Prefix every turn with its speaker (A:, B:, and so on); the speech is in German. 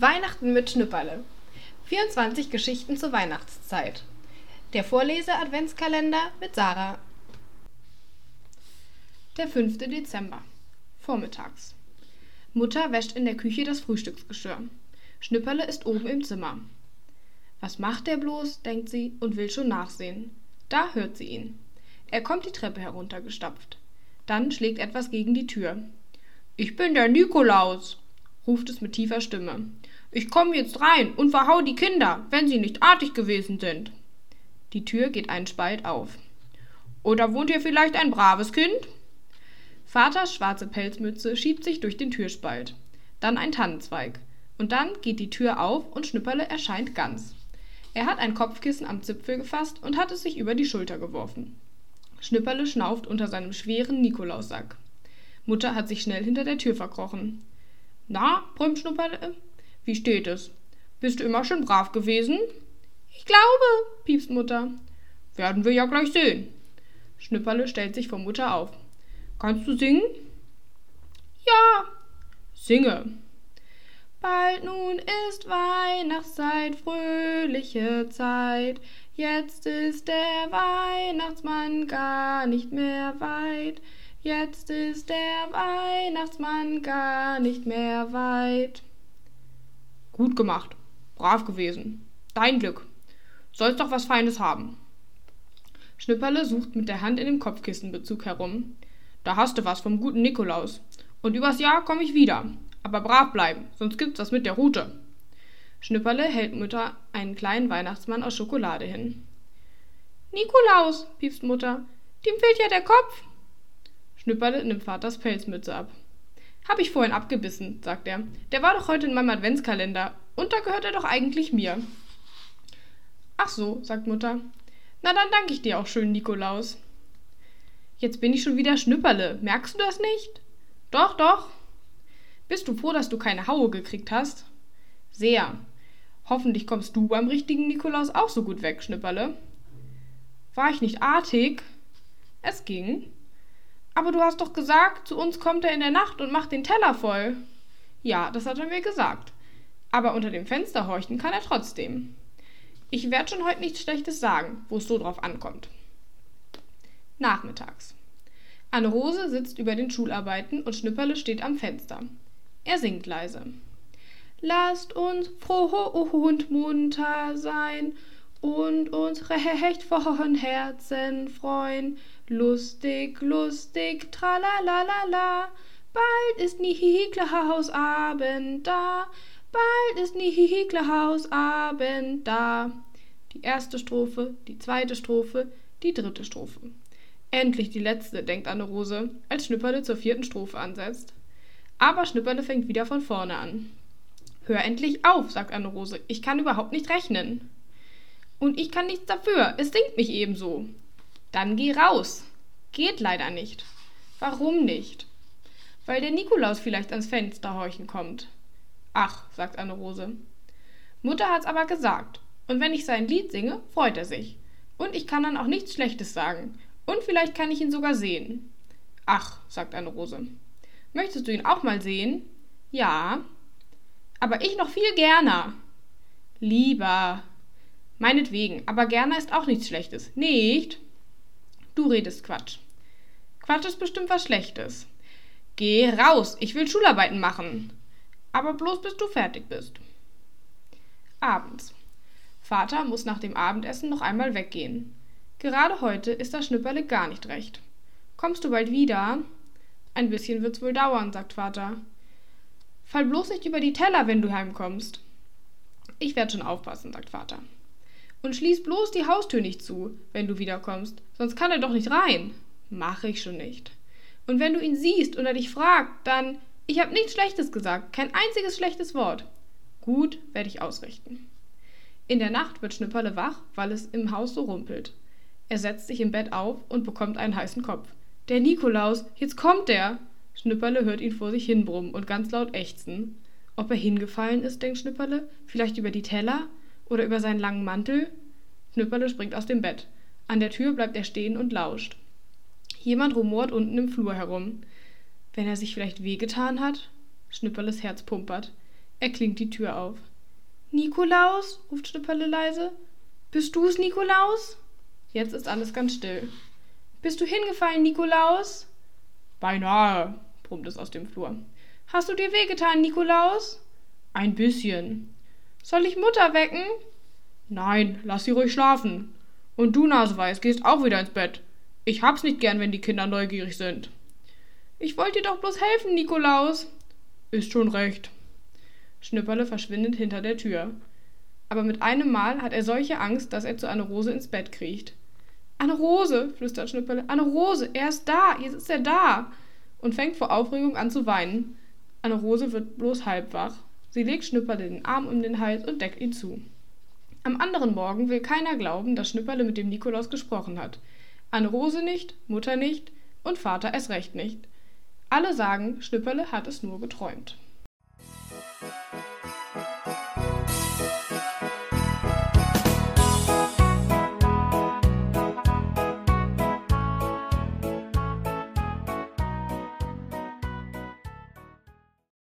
A: Weihnachten mit Schnüpperle. 24 Geschichten zur Weihnachtszeit. Der Vorlese-Adventskalender mit Sarah. Der 5. Dezember. Vormittags. Mutter wäscht in der Küche das Frühstücksgeschirr. Schnüpperle ist oben im Zimmer. Was macht der bloß, denkt sie und will schon nachsehen. Da hört sie ihn. Er kommt die Treppe heruntergestapft. Dann schlägt etwas gegen die Tür. Ich bin der Nikolaus, ruft es mit tiefer Stimme. Ich komme jetzt rein und verhau die Kinder, wenn sie nicht artig gewesen sind. Die Tür geht einen Spalt auf. Oder wohnt hier vielleicht ein braves Kind? Vaters schwarze Pelzmütze schiebt sich durch den Türspalt. Dann ein Tannenzweig. Und dann geht die Tür auf und Schnüpperle erscheint ganz. Er hat ein Kopfkissen am Zipfel gefasst und hat es sich über die Schulter geworfen. Schnüpperle schnauft unter seinem schweren Nikolaussack. Mutter hat sich schnell hinter der Tür verkrochen. Na, brummt Schnupperle, wie steht es? Bist du immer schon brav gewesen?
B: Ich glaube, piepst Mutter.
A: Werden wir ja gleich sehen. Schnüpperle stellt sich vor Mutter auf. Kannst du singen?
B: Ja.
A: Singe.
B: Bald nun ist Weihnachtszeit, fröhliche Zeit. Jetzt ist der Weihnachtsmann gar nicht mehr weit. Jetzt ist der Weihnachtsmann gar nicht mehr weit.
A: Gut gemacht. Brav gewesen. Dein Glück. Sollst doch was Feines haben. Schnüpperle sucht mit der Hand in dem Kopfkissenbezug herum. Da hast du was vom guten Nikolaus. Und übers Jahr komm ich wieder. Aber brav bleiben, sonst gibt's was mit der Rute. Schnüpperle hält Mutter einen kleinen Weihnachtsmann aus Schokolade hin.
B: Nikolaus, piepst Mutter, dem fehlt ja der Kopf.
A: Schnüpperle nimmt Vaters Pelzmütze ab. Hab ich vorhin abgebissen, sagt er. Der war doch heute in meinem Adventskalender. Und da gehört er doch eigentlich mir. Ach so, sagt Mutter. Na, dann danke ich dir auch schön, Nikolaus. Jetzt bin ich schon wieder Schnüpperle. Merkst du das nicht? Doch, doch. Bist du froh, dass du keine Haue gekriegt hast? Sehr. Hoffentlich kommst du beim richtigen Nikolaus auch so gut weg, Schnüpperle. War ich nicht artig? Es ging. Aber du hast doch gesagt, zu uns kommt er in der Nacht und macht den Teller voll. Ja, das hat er mir gesagt. Aber unter dem Fenster horchen kann er trotzdem. Ich werde schon heute nichts Schlechtes sagen, wo es so drauf ankommt. Nachmittags. Anne Rose sitzt über den Schularbeiten und Schnüpperle steht am Fenster. Er singt leise.
B: Lasst uns froh und munter sein und uns recht von Herzen freuen. Lustig, lustig, tralalala, bald ist Nikolausabend da, bald ist Nikolausabend da.
A: Die erste Strophe, die zweite Strophe, die dritte Strophe. Endlich die letzte, denkt Anne Rose, als Schnüpperle zur vierten Strophe ansetzt. Aber Schnüpperle fängt wieder von vorne an. Hör endlich auf, sagt Anne Rose, ich kann überhaupt nicht rechnen. Und ich kann nichts dafür, es singt mich ebenso. Dann geh raus. Geht leider nicht. Warum nicht? Weil der Nikolaus vielleicht ans Fenster horchen kommt. Ach, sagt Anne Rose. Mutter hat's aber gesagt. Und wenn ich sein Lied singe, freut er sich. Und ich kann dann auch nichts Schlechtes sagen. Und vielleicht kann ich ihn sogar sehen. Ach, sagt Anne Rose. Möchtest du ihn auch mal sehen? Ja. Aber ich noch viel gerner. Lieber. Meinetwegen, aber gerner ist auch nichts Schlechtes. Nicht? Du redest Quatsch. Quatsch ist bestimmt was Schlechtes. Geh raus, ich will Schularbeiten machen. Aber bloß bis du fertig bist. Abends. Vater muss nach dem Abendessen noch einmal weggehen. Gerade heute ist das Schnüpperle gar nicht recht. Kommst du bald wieder? Ein bisschen wird's wohl dauern, sagt Vater. Fall bloß nicht über die Teller, wenn du heimkommst. Ich werd schon aufpassen, sagt Vater. Und schließ bloß die Haustür nicht zu, wenn du wiederkommst, sonst kann er doch nicht rein. Mach ich schon nicht. Und wenn du ihn siehst oder dich fragt, dann ich hab nichts Schlechtes gesagt, kein einziges schlechtes Wort. Gut, werde ich ausrichten. In der Nacht wird Schnüpperle wach, weil es im Haus so rumpelt. Er setzt sich im Bett auf und bekommt einen heißen Kopf. Der Nikolaus, jetzt kommt er! Schnüpperle hört ihn vor sich hinbrummen und ganz laut ächzen. Ob er hingefallen ist, denkt Schnüpperle, vielleicht über die Teller? Oder über seinen langen Mantel? Schnüpperle springt aus dem Bett. An der Tür bleibt er stehen und lauscht. Jemand rumort unten im Flur herum. Wenn er sich vielleicht wehgetan hat? Schnüpperles Herz pumpert. Er klingt die Tür auf.
B: Nikolaus? ruft Schnipperle leise. Bist du's, Nikolaus?
A: Jetzt ist alles ganz still.
B: Bist du hingefallen, Nikolaus?
A: Beinahe, brummt es aus dem Flur.
B: Hast du dir wehgetan, Nikolaus?
A: Ein bisschen.
B: Soll ich Mutter wecken?
A: Nein, lass sie ruhig schlafen. Und du, Naseweiß, gehst auch wieder ins Bett. Ich hab's nicht gern, wenn die Kinder neugierig sind.
B: Ich wollte dir doch bloß helfen, Nikolaus.
A: Ist schon recht. Schnipperle verschwindet hinter der Tür. Aber mit einem Mal hat er solche Angst, dass er zu Anne Rose ins Bett kriecht.
B: Anne Rose, flüstert Schnipperle, Anne Rose, er ist da, jetzt ist er da.
A: Und fängt vor Aufregung an zu weinen. Anne Rose wird bloß halb wach. Sie legt Schnipperle den Arm um den Hals und deckt ihn zu. Am anderen Morgen will keiner glauben, dass Schnipperle mit dem Nikolaus gesprochen hat. Anne Rose nicht, Mutter nicht und Vater erst recht nicht. Alle sagen, Schnipperle hat es nur geträumt.